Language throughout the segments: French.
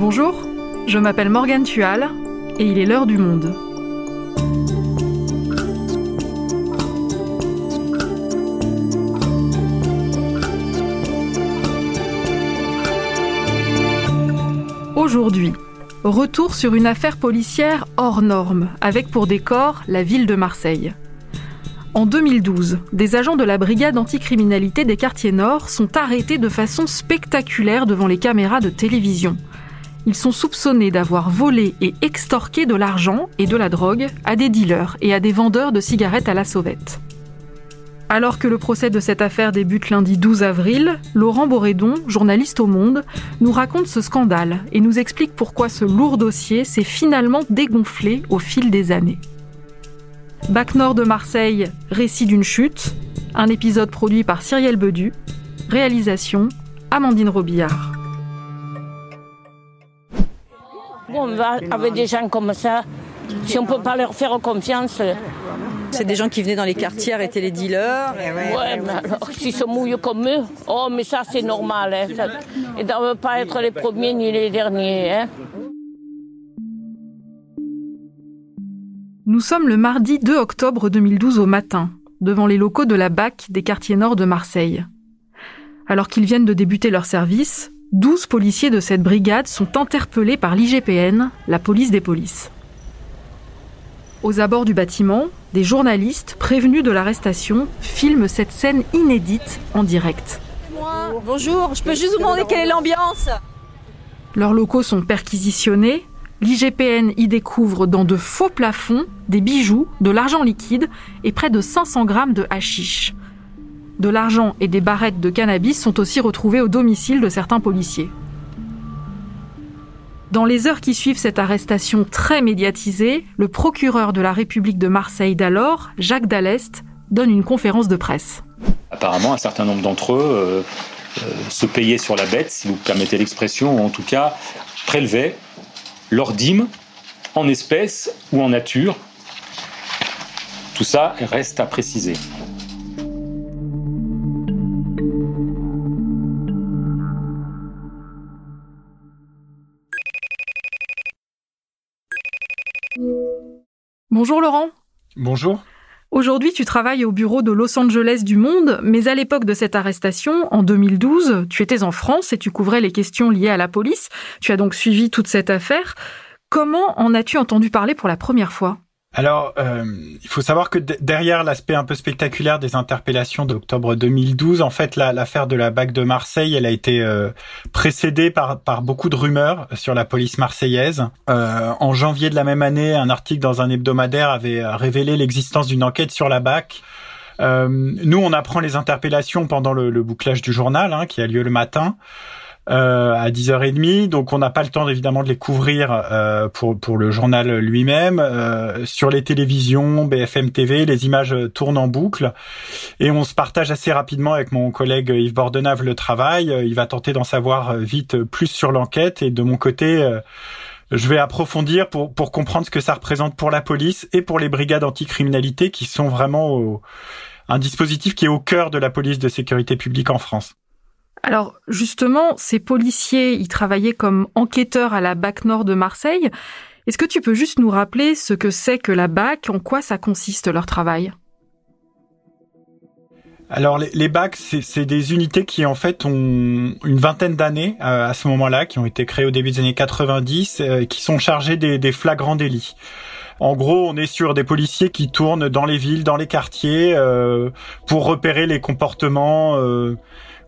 Bonjour, je m'appelle Morgane Tual et il est l'heure du monde. Aujourd'hui, retour sur une affaire policière hors norme, avec pour décor la ville de Marseille. En 2012, des agents de la brigade anticriminalité des quartiers nord sont arrêtés de façon spectaculaire devant les caméras de télévision. Ils sont soupçonnés d'avoir volé et extorqué de l'argent et de la drogue à des dealers et à des vendeurs de cigarettes à la sauvette. Alors que le procès de cette affaire débute lundi 12 avril, Laurent Borédon, journaliste au Monde, nous raconte ce scandale et nous explique pourquoi ce lourd dossier s'est finalement dégonflé au fil des années. Bac Nord de Marseille, récit d'une chute, un épisode produit par Cyrielle Bedu, réalisation Amandine Robillard. On va avec des gens comme ça, si on ne peut pas leur faire confiance. C'est des gens qui venaient dans les quartiers arrêter les dealers. Ouais, mais alors, s'ils se mouillent comme eux, oh, mais ça, c'est normal. Hein, ça, ils ne doivent pas être les premiers ni les derniers. Hein. Nous sommes le mardi 2 octobre 2012 au matin, devant les locaux de la BAC des quartiers nord de Marseille. Alors qu'ils viennent de débuter leur service, 12 policiers de cette brigade sont interpellés par l'IGPN, la police des polices. Aux abords du bâtiment, des journalistes prévenus de l'arrestation filment cette scène inédite en direct. Bonjour, je peux juste vous demander quelle est l'ambiance? Leurs locaux sont perquisitionnés. L'IGPN y découvre dans de faux plafonds des bijoux, de l'argent liquide et près de 500 grammes de hashish. De l'argent et des barrettes de cannabis sont aussi retrouvés au domicile de certains policiers. Dans les heures qui suivent cette arrestation très médiatisée, le procureur de la République de Marseille d'alors, Jacques Dallest, donne une conférence de presse. Apparemment, un certain nombre d'entre eux euh, euh, se payaient sur la bête, si vous permettez l'expression, ou en tout cas prélevaient leur dîme en espèces ou en nature. Tout ça reste à préciser. Bonjour Laurent. Bonjour. Aujourd'hui, tu travailles au bureau de Los Angeles du Monde, mais à l'époque de cette arrestation, en 2012, tu étais en France et tu couvrais les questions liées à la police. Tu as donc suivi toute cette affaire. Comment en as-tu entendu parler pour la première fois? Alors, euh, il faut savoir que derrière l'aspect un peu spectaculaire des interpellations d'octobre 2012, en fait, l'affaire de la BAC de Marseille, elle a été euh, précédée par, par beaucoup de rumeurs sur la police marseillaise. Euh, en janvier de la même année, un article dans un hebdomadaire avait révélé l'existence d'une enquête sur la BAC. nous, on apprend les interpellations pendant le, le bouclage du journal, hein, qui a lieu le matin. Euh, à 10h30. Donc on n'a pas le temps évidemment de les couvrir euh, pour, pour le journal lui-même. Euh, sur les télévisions, BFM TV, les images tournent en boucle et on se partage assez rapidement avec mon collègue Yves Bordenave le travail. Il va tenter d'en savoir vite plus sur l'enquête et de mon côté je vais approfondir pour, pour comprendre ce que ça représente pour la police et pour les brigades anticriminalité qui sont vraiment un dispositif qui est au cœur de la police de sécurité publique en France. Alors justement, ces policiers, ils travaillaient comme enquêteurs à la BAC Nord de Marseille. Est-ce que tu peux juste nous rappeler ce que c'est que la BAC, en quoi ça consiste leur travail? Alors les, BAC, c'est des unités qui en fait ont une vingtaine d'années euh, à ce moment-là, qui ont été créées au début des années 90, euh, qui sont chargées des, flagrants délits. En gros, on est sur des policiers qui tournent dans les villes, dans les quartiers, euh, pour repérer les comportements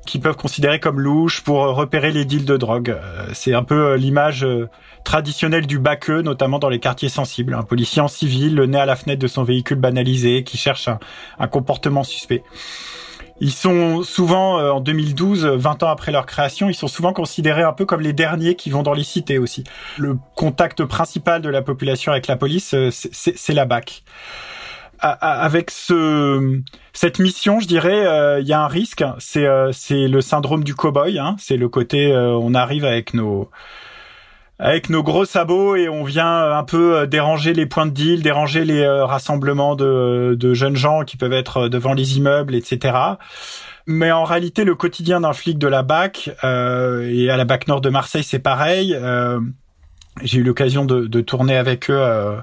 qui peuvent considérer comme louches pour repérer les deals de drogue. Euh, c'est un peu euh, l'image euh, traditionnelle du baqueux, notamment dans les quartiers sensibles. Un policier en civil, le nez à la fenêtre de son véhicule banalisé, qui cherche un, comportement suspect. Ils sont souvent, en 2012, 20 ans après leur création, ils sont souvent considérés un peu comme les derniers qui vont dans les cités aussi. Le contact principal de la population avec la police, c'est la BAC avec ce cette mission, je dirais, euh, il y a un risque. C'est euh, le syndrome du cowboy. Hein. C'est le côté euh, on arrive avec nos avec nos gros sabots et on vient un peu déranger les points de deal, déranger les rassemblements de, de jeunes gens qui peuvent être devant les immeubles, etc. Mais en réalité, le quotidien d'un flic de la BAC euh, et à la BAC Nord de Marseille, c'est pareil. Euh, j'ai eu l'occasion de, de, tourner avec eux euh,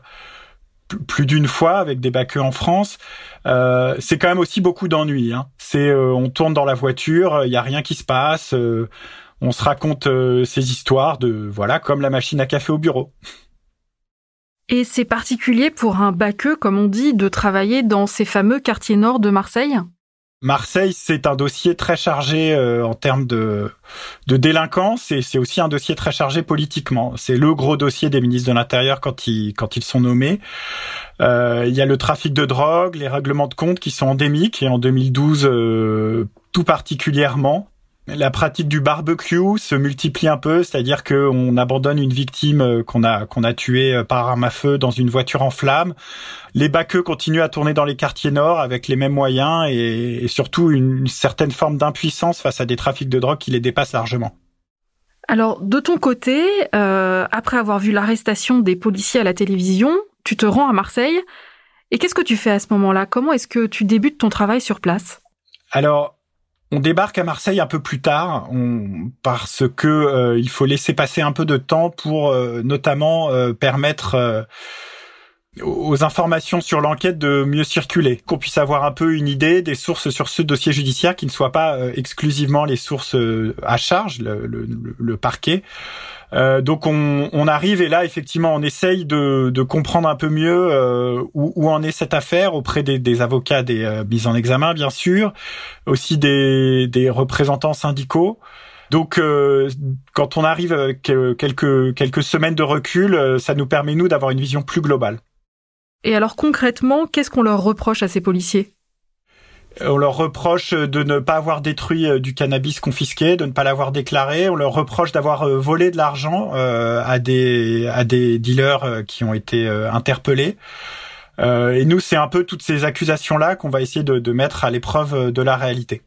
plus d'une fois avec des baqueux en France. Euh, c'est quand même aussi beaucoup d'ennuis. Hein. C'est euh, on tourne dans la voiture, il y a rien qui se passe. Euh, on se raconte ces histoires de voilà comme la machine à café au bureau. Et c'est particulier pour un baqueux, comme on dit, de travailler dans ces fameux quartiers nord de Marseille? Marseille, c'est un dossier très chargé euh, en termes de, de délinquance et c'est aussi un dossier très chargé politiquement. C'est le gros dossier des ministres de l'Intérieur quand ils, quand ils sont nommés. Euh, il y a le trafic de drogue, les règlements de compte qui sont endémiques et en 2012 euh, tout particulièrement. La pratique du barbecue se multiplie un peu, c'est-à-dire qu'on abandonne une victime euh, qu'on a qu'on a tuée euh, par arme à feu dans une voiture en flammes. Les baqueux continuent à tourner dans les quartiers nord avec les mêmes moyens et, surtout une, certaine forme d'impuissance face à des trafics de drogue qui les dépassent largement. Alors, de ton côté, euh, après avoir vu l'arrestation des policiers à la télévision, tu te rends à Marseille. Et qu'est-ce que tu fais à ce moment-là? Comment est-ce que tu débutes ton travail sur place? Alors, on débarque à Marseille un peu plus tard, parce que euh, il faut laisser passer un peu de temps pour euh, notamment euh, permettre aux informations sur l'enquête de mieux circuler, qu'on puisse avoir un peu une idée des sources sur ce dossier judiciaire, qui ne soient pas exclusivement les sources à charge, le parquet, euh, donc on, on, arrive et là effectivement on essaye de, de comprendre un peu mieux euh, où, où, en est cette affaire auprès des, des avocats des euh, mises en examen bien sûr, aussi des, des représentants syndicaux. Donc euh, quand on arrive avec quelques quelques semaines de recul, ça nous permet nous d'avoir une vision plus globale. Et alors concrètement, qu'est-ce qu'on leur reproche à ces policiers? On leur reproche de ne pas avoir détruit euh, du cannabis confisqué, de ne pas l'avoir déclaré. On leur reproche d'avoir euh, volé de l'argent euh, à des à des dealers qui ont été interpellés. et nous, c'est un peu toutes ces accusations-là qu'on va essayer de, de mettre à l'épreuve de la réalité.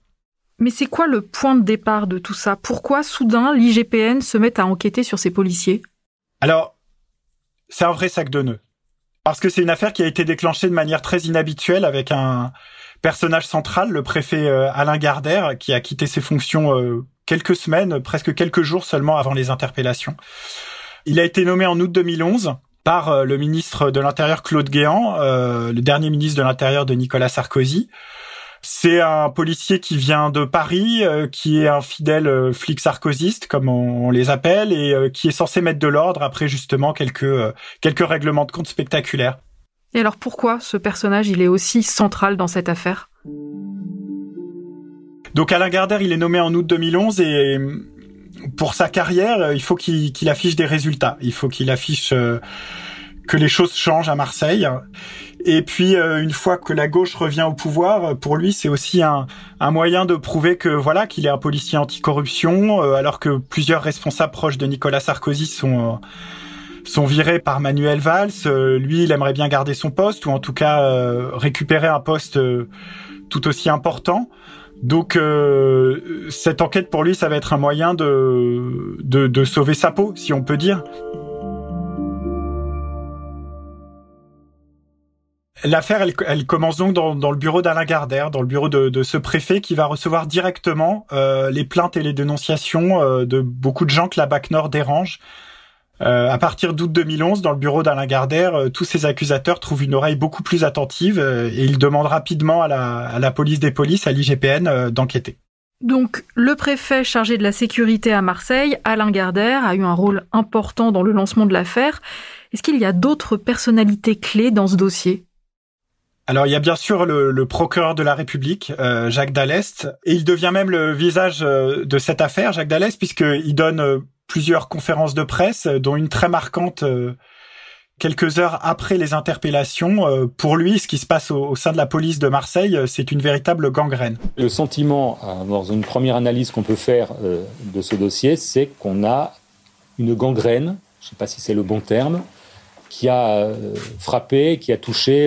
Mais c'est quoi le point de départ de tout ça? Pourquoi soudain l'IGPN se met à enquêter sur ces policiers? Alors, c'est un vrai sac de nœuds. Parce que c'est une affaire qui a été déclenchée de manière très inhabituelle avec un, personnage central, le préfet euh, Alain Gardère, qui a quitté ses fonctions euh, quelques semaines, presque quelques jours seulement avant les interpellations. Il a été nommé en août 2011 par euh, le ministre de l'Intérieur Claude Guéant, le dernier ministre de l'Intérieur de Nicolas Sarkozy. C'est un policier qui vient de Paris, qui est un fidèle flic sarkozyste, comme on, les appelle, et qui est censé mettre de l'ordre après justement quelques quelques règlements de compte spectaculaires. Et alors pourquoi ce personnage il est aussi central dans cette affaire? Donc Alain Gardère il est nommé en août 2011 et pour sa carrière il faut qu'il affiche des résultats. Il faut qu'il affiche euh, que les choses changent à Marseille. Et puis euh, une fois que la gauche revient au pouvoir, pour lui c'est aussi un, moyen de prouver que voilà qu'il est un policier anticorruption, euh, alors que plusieurs responsables proches de Nicolas Sarkozy sont sont virés par Manuel Valls. Euh, lui, il aimerait bien garder son poste ou en tout cas euh, récupérer un poste euh, tout aussi important. Donc cette enquête pour lui, ça va être un moyen de, de, sauver sa peau, si on peut dire. L'affaire, elle, commence donc dans, le bureau d'Alain Gardère, dans le bureau de, ce préfet qui va recevoir directement les plaintes et les dénonciations de beaucoup de gens que la BAC Nord dérange. Euh, à partir d'août 2011, dans le bureau d'Alain Gardère, euh, tous ces accusateurs trouvent une oreille beaucoup plus attentive euh, et ils demandent rapidement à la, police des polices, à l'IGPN, d'enquêter. Donc, le préfet chargé de la sécurité à Marseille, Alain Gardère, a eu un rôle important dans le lancement de l'affaire. Est-ce qu'il y a d'autres personnalités clés dans ce dossier? Alors il y a bien sûr le, procureur de la République, Jacques Dallest, et il devient même le visage de cette affaire, Jacques Dallest, puisqu'il donne plusieurs conférences de presse, dont une très marquante euh, quelques heures après les interpellations. Euh, pour lui, ce qui se passe au, sein de la police de Marseille, euh, c'est une véritable gangrène. Le sentiment, dans une première analyse qu'on peut faire de ce dossier, c'est qu'on a une gangrène, je ne sais pas si c'est le bon terme, qui a frappé, qui a touché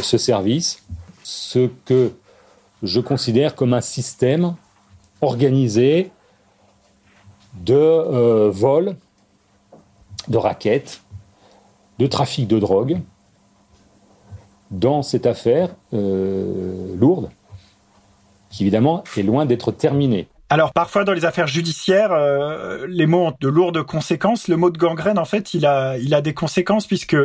ce service, ce que je considère comme un système organisé de euh, vol de raquettes, de trafic de drogue dans cette affaire euh, lourde, qui évidemment est loin d'être terminée. Alors parfois dans les affaires judiciaires, euh, les mots ont de lourdes conséquences. Le mot de gangrène, en fait, il a, il a des conséquences puisque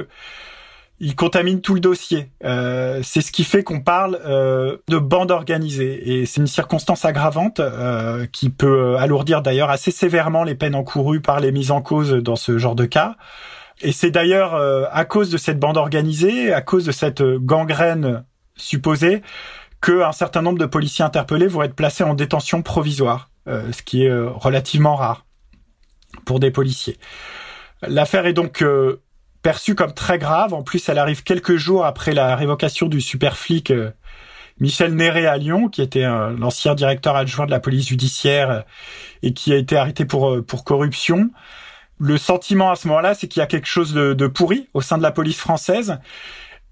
il contamine tout le dossier. Euh, c'est ce qui fait qu'on parle euh, de bande organisée et c'est une circonstance aggravante euh, qui peut alourdir d'ailleurs assez sévèrement les peines encourues par les mises en cause dans ce genre de cas. Et c'est d'ailleurs à cause de cette bande organisée, à cause de cette gangrène supposée, qu'un certain nombre de policiers interpellés vont être placés en détention provisoire, ce qui est relativement rare pour des policiers. L'affaire est donc perçue comme très grave. En plus, elle arrive quelques jours après la révocation du super flic euh, Michel Néré à Lyon, qui était l'ancien directeur adjoint de la police judiciaire euh, et qui a été arrêté pour, euh, pour corruption. Le sentiment à ce moment-là, c'est qu'il y a quelque chose de, de, pourri au sein de la police française.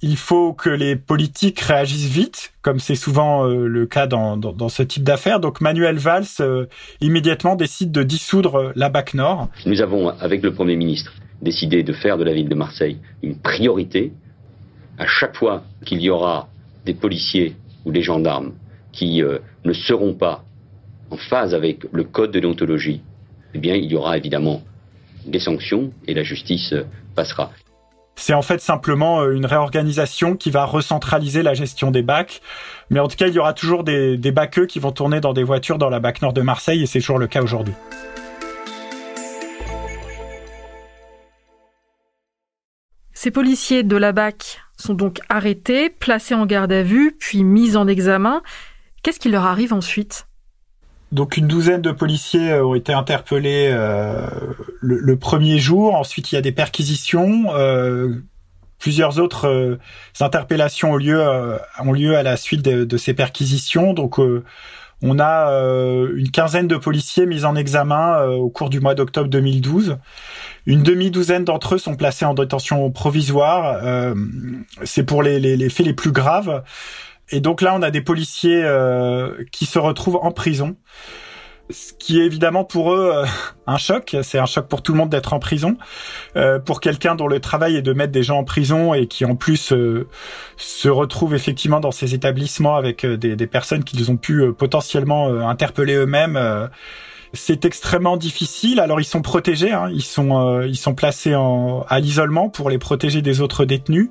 Il faut que les politiques réagissent vite, comme c'est souvent le cas dans, ce type d'affaires. Donc Manuel Valls immédiatement décide de dissoudre la BAC Nord. Nous avons, avec le Premier ministre, décidé de faire de la ville de Marseille une priorité. À chaque fois qu'il y aura des policiers ou des gendarmes qui euh, ne seront pas en phase avec le code de déontologie, eh bien, il y aura évidemment des sanctions et la justice euh, passera. C'est en fait simplement euh, une réorganisation qui va recentraliser la gestion des bacs. Mais en tout cas, il y aura toujours des, des baqueux qui vont tourner dans des voitures dans la BAC Nord de Marseille et c'est toujours le cas aujourd'hui. Ces policiers de la BAC sont donc arrêtés, placés en garde à vue, puis mis en examen. Qu'est-ce qui leur arrive ensuite? Donc une douzaine de policiers euh, ont été interpellés euh, le, premier jour. Ensuite, il y a des perquisitions. Euh, plusieurs autres interpellations ont lieu, ont lieu à la suite de, ces perquisitions. Donc on a une quinzaine de policiers mis en examen au cours du mois d'octobre 2012. Une demi-douzaine d'entre eux sont placés en détention provisoire. C'est pour les, faits les plus graves. Et donc là, on a des policiers euh, qui se retrouvent en prison. Ce qui est évidemment pour eux euh, un choc. C'est un choc pour tout le monde d'être en prison. Euh, pour quelqu'un dont le travail est de mettre des gens en prison et qui en plus se retrouve effectivement dans ces établissements avec des, des personnes qu'ils ont pu potentiellement interpeller eux-mêmes c'est extrêmement difficile. Alors ils sont protégés, hein. ils sont euh, ils sont placés en, à l'isolement pour les protéger des autres détenus.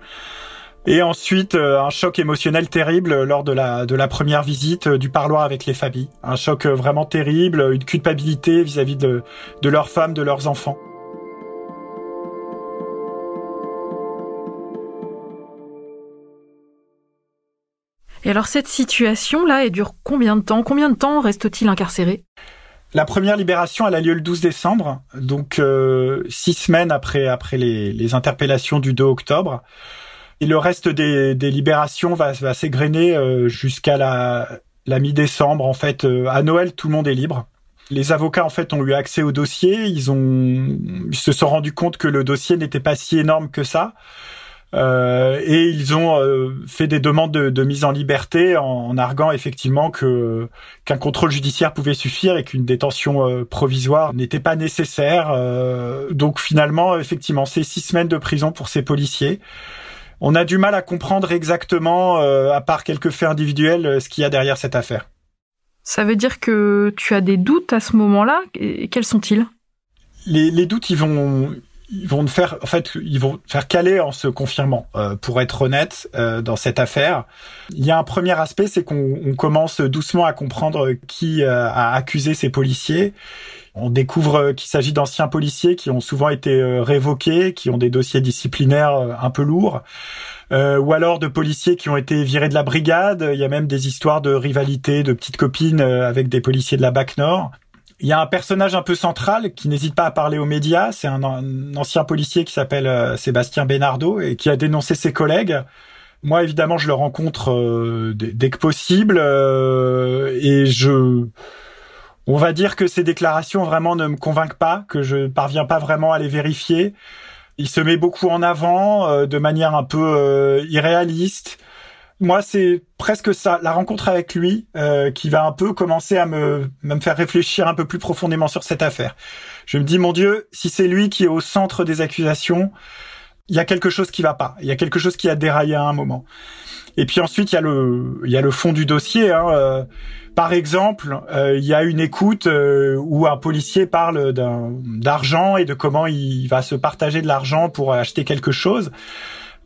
Et ensuite euh, un choc émotionnel terrible lors de la de la première visite euh, du parloir avec les familles. Un choc vraiment terrible, une culpabilité vis-à-vis de de leurs femmes, de leurs enfants. Et alors cette situation-là, elle dure combien de temps? Combien de temps reste-t-il incarcéré? La première libération, elle a lieu le 12 décembre, donc euh, six semaines après après les, les, interpellations du 2 octobre. Et le reste des, des libérations va, va s'égrener euh, jusqu'à la, la mi-décembre. En fait, euh, à Noël, tout le monde est libre. Les avocats, en fait, ont eu accès au dossier. Ils ont, ils se sont rendus compte que le dossier n'était pas si énorme que ça. Euh, et ils ont euh, fait des demandes de, mise en liberté en, arguant effectivement que qu'un contrôle judiciaire pouvait suffire et qu'une détention euh, provisoire n'était pas nécessaire. donc finalement, effectivement, c'est six semaines de prison pour ces policiers. On a du mal à comprendre exactement, à part quelques faits individuels, ce qu'il y a derrière cette affaire. Ça veut dire que tu as des doutes à ce moment-là. Et quels sont-ils? Les, les, doutes, ils vont, ils vont faire, en fait, ils vont faire caler en se confirmant. Euh, pour être honnête, euh, dans cette affaire, il y a un premier aspect, c'est qu'on commence doucement à comprendre qui euh, a accusé ces policiers. On découvre qu'il s'agit d'anciens policiers qui ont souvent été révoqués, qui ont des dossiers disciplinaires un peu lourds, ou alors de policiers qui ont été virés de la brigade. Il y a même des histoires de rivalité, de petites copines avec des policiers de la BAC Nord. Il y a un personnage un peu central qui n'hésite pas à parler aux médias. C'est un, ancien policier qui s'appelle euh, Sébastien Benardo et qui a dénoncé ses collègues. Moi, évidemment, je le rencontre euh, dès, que possible euh, et je, on va dire que ses déclarations vraiment ne me convainquent pas, que je parviens pas vraiment à les vérifier. Il se met beaucoup en avant de manière un peu irréaliste. moi, c'est presque ça, la rencontre avec lui, euh, qui va un peu commencer à me, me faire réfléchir un peu plus profondément sur cette affaire. Je me dis, mon Dieu, si c'est lui qui est au centre des accusations, il y a quelque chose qui va pas. Il y a quelque chose qui a déraillé à un moment. Et puis ensuite, il y a le, il y a le fond du dossier. Hein. Euh, par exemple, euh, il y a une écoute euh, où un policier parle d'argent et de comment il va se partager de l'argent pour acheter quelque chose.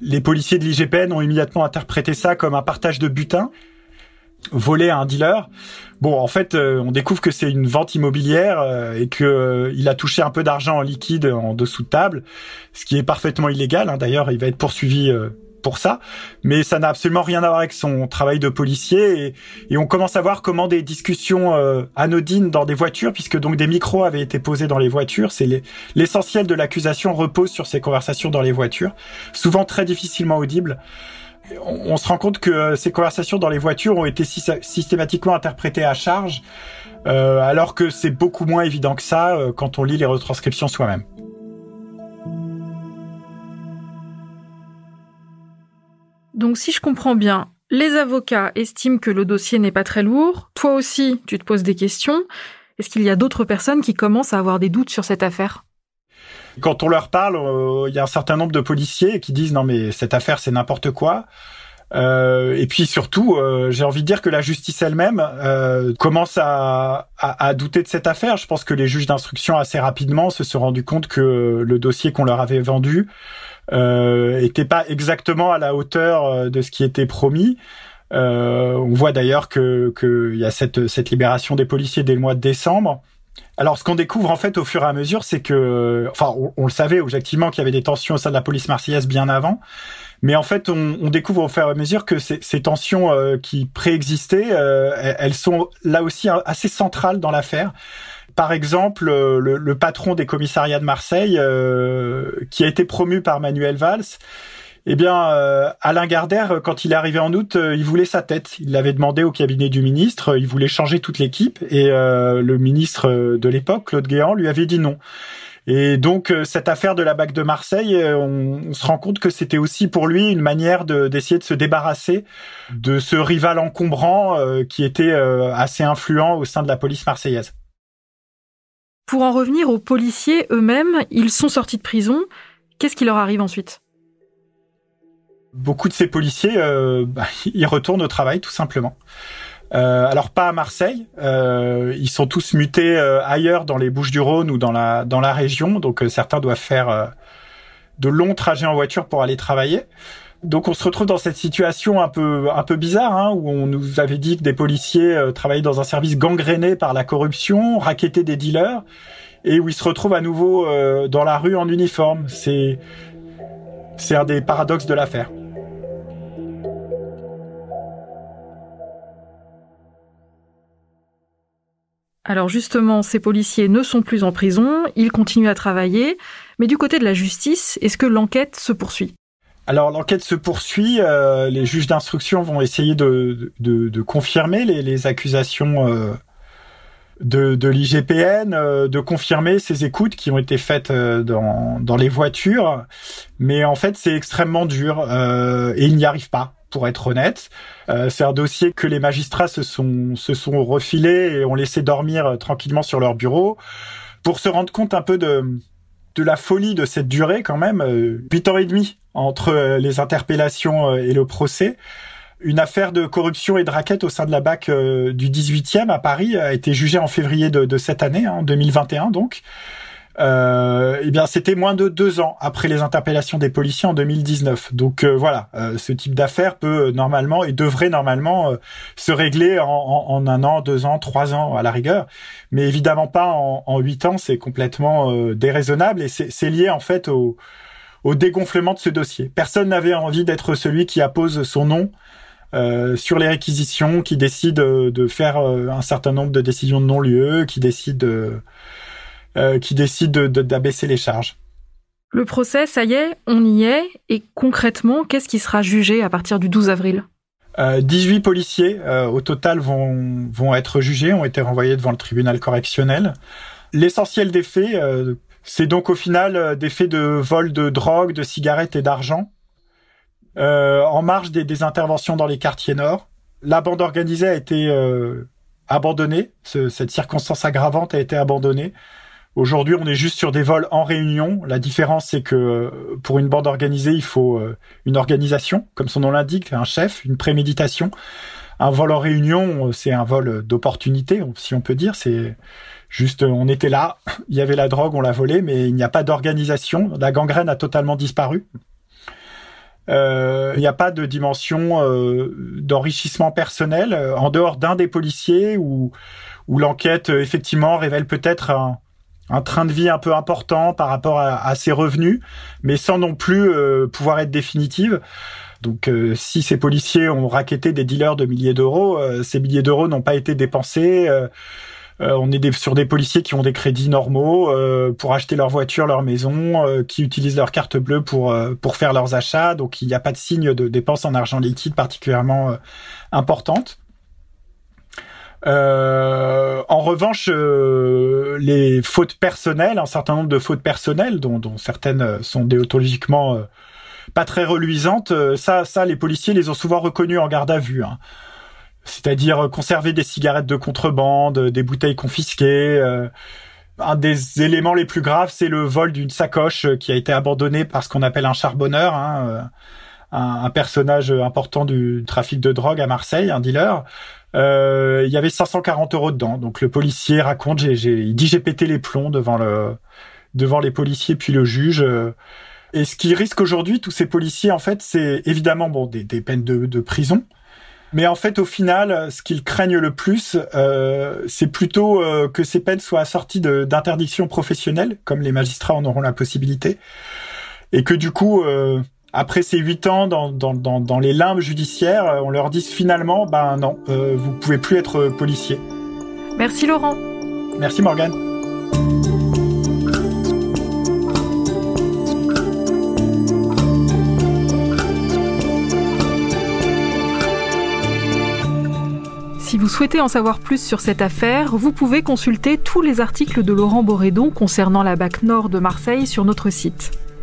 Les policiers de l'IGPN ont immédiatement interprété ça comme un partage de butin volé à un dealer. Bon, en fait, on découvre que c'est une vente immobilière et que il a touché un peu d'argent en liquide en dessous de table, ce qui est parfaitement illégal. Hein. D'ailleurs, il va être poursuivi pour ça, mais ça n'a absolument rien à voir avec son travail de policier et, on commence à voir comment des discussions euh, anodines dans des voitures, puisque donc des micros avaient été posés dans les voitures, c'est l'essentiel de l'accusation repose sur ces conversations dans les voitures, souvent très difficilement audibles. On, se rend compte que euh, ces conversations dans les voitures ont été systématiquement interprétées à charge, euh, alors que c'est beaucoup moins évident que ça quand on lit les retranscriptions soi-même. Donc si je comprends bien, les avocats estiment que le dossier n'est pas très lourd, toi aussi tu te poses des questions. Est-ce qu'il y a d'autres personnes qui commencent à avoir des doutes sur cette affaire? Quand on leur parle, euh, il y a un certain nombre de policiers qui disent non mais cette affaire c'est n'importe quoi. Euh, et puis surtout, euh, j'ai envie de dire que la justice elle-même commence à, à, douter de cette affaire. Je pense que les juges d'instruction assez rapidement se sont rendus compte que le dossier qu'on leur avait vendu euh, était pas exactement à la hauteur euh, de ce qui était promis. Euh, on voit d'ailleurs que qu'il y a cette cette libération des policiers dès le mois de décembre. Alors, ce qu'on découvre en fait au fur et à mesure, c'est que, enfin, on, le savait objectivement qu'il y avait des tensions au sein de la police marseillaise bien avant, mais en fait, on, découvre au fur et à mesure que ces, tensions euh, qui préexistaient, elles sont là aussi assez centrales dans l'affaire. Par exemple, euh, le, patron des commissariats de Marseille, euh, qui a été promu par Manuel Valls, eh bien, euh, Alain Gardère, quand il est arrivé en août, il voulait sa tête. Il l'avait demandé au cabinet du ministre, il voulait changer toute l'équipe, et le ministre de l'époque, Claude Guéant, lui avait dit non. Et donc cette affaire de la BAC de Marseille, on, se rend compte que c'était aussi pour lui une manière d'essayer de se débarrasser de ce rival encombrant qui était assez influent au sein de la police marseillaise. Pour en revenir aux policiers eux-mêmes, ils sont sortis de prison. Qu'est-ce qui leur arrive ensuite? Beaucoup de ces policiers, euh, bah, ils retournent au travail tout simplement. Euh, alors pas à Marseille, euh, ils sont tous mutés ailleurs dans les Bouches-du-Rhône ou dans la dans la région, donc certains doivent faire de longs trajets en voiture pour aller travailler. Donc on se retrouve dans cette situation un peu un peu bizarre hein, où on nous avait dit que des policiers euh, travaillaient dans un service gangréné par la corruption, racketaient des dealers et où ils se retrouvent à nouveau euh, dans la rue en uniforme. C'est c'est un des paradoxes de l'affaire. Alors justement, ces policiers ne sont plus en prison, ils continuent à travailler, mais du côté de la justice, est-ce que l'enquête se poursuit? Alors l'enquête se poursuit. Euh, les juges d'instruction vont essayer de, confirmer les, accusations euh, de, de l'IGPN, euh, de confirmer ces écoutes qui ont été faites dans, dans les voitures. Mais en fait, c'est extrêmement dur et ils n'y arrivent pas. Pour être honnête, c'est un dossier que les magistrats se sont se sont refilés et ont laissé dormir tranquillement sur leur bureau pour se rendre compte un peu de de la folie de cette durée quand même, huit ans et demi entre euh, les interpellations euh, et le procès. Une affaire de corruption et de raquette au sein de la BAC euh, du 18e à Paris a été jugée en février de, cette année, en 2021 donc. Euh, eh bien, c'était moins de deux ans après les interpellations des policiers en 2019. Donc voilà, ce type d'affaire peut normalement et devrait normalement se régler en, un an, deux ans, trois ans à la rigueur, mais évidemment pas en huit ans. C'est complètement déraisonnable et c'est lié en fait au au dégonflement de ce dossier. Personne n'avait envie d'être celui qui appose son nom euh, sur les réquisitions, qui décide de faire euh, un certain nombre de décisions de non-lieu, qui décide, euh, qui décide d'abaisser les charges. Le procès, ça y est, on y est. Et concrètement, qu'est-ce qui sera jugé à partir du 12 avril? 18 policiers au total vont, vont être jugés, ont été renvoyés devant le tribunal correctionnel. L'essentiel des faits, c'est donc au final euh, des faits de vol de drogue, de cigarettes et d'argent. en marge des, interventions dans les quartiers nord. La bande organisée a été abandonnée, cette circonstance aggravante a été abandonnée. Aujourd'hui, on est juste sur des vols en réunion. La différence, c'est que pour une bande organisée, il faut une organisation, comme son nom l'indique, un chef, une préméditation. Un vol en réunion, c'est un vol d'opportunité, si on peut dire. C'est juste, on était là, il y avait la drogue, on l'a volée, mais il n'y a pas d'organisation. La gangrène a totalement disparu. Euh, il n'y a pas de dimension euh, d'enrichissement personnel en dehors d'un des policiers où, où l'enquête effectivement révèle peut-être un, un train de vie un peu important par rapport à, ses revenus, mais sans non plus euh, pouvoir être définitive. Donc euh, si ces policiers ont raquetté des dealers de milliers d'euros, euh, ces milliers d'euros n'ont pas été dépensés. on est sur des policiers qui ont des crédits normaux pour acheter leur voiture, leur maison, qui utilisent leur carte bleue pour pour faire leurs achats. Donc il n'y a pas de signe de dépenses en argent liquide particulièrement importantes. Euh, en revanche, euh, les fautes personnelles, un certain nombre de fautes personnelles, dont, certaines sont déontologiquement euh, pas très reluisantes, ça, ça, les policiers les ont souvent reconnus en garde à vue. Hein. C'est-à-dire conserver des cigarettes de contrebande, des bouteilles confisquées. un des éléments les plus graves, c'est le vol d'une sacoche qui a été abandonnée par ce qu'on appelle un charbonneur. Hein, un, un, personnage important du trafic de drogue à Marseille, un dealer, euh, il y avait 540 euros dedans. Donc le policier raconte, j'ai, il dit j'ai pété les plombs devant le, devant les policiers puis le juge. Et ce qui risque aujourd'hui, tous ces policiers, en fait, c'est évidemment bon des, des peines de, de, prison. Mais en fait, au final, ce qu'ils craignent le plus, euh, c'est plutôt euh, que ces peines soient assorties d'interdictions professionnelles, comme les magistrats en auront la possibilité, et que du coup, euh, après ces huit ans dans, dans, dans, dans, les limbes judiciaires, euh, on leur dit finalement, ben non, euh, vous pouvez plus être policier. Merci Laurent. Merci Morgane. Si vous souhaitez en savoir plus sur cette affaire, vous pouvez consulter tous les articles de Laurent Borédon concernant la BAC Nord de Marseille sur notre site.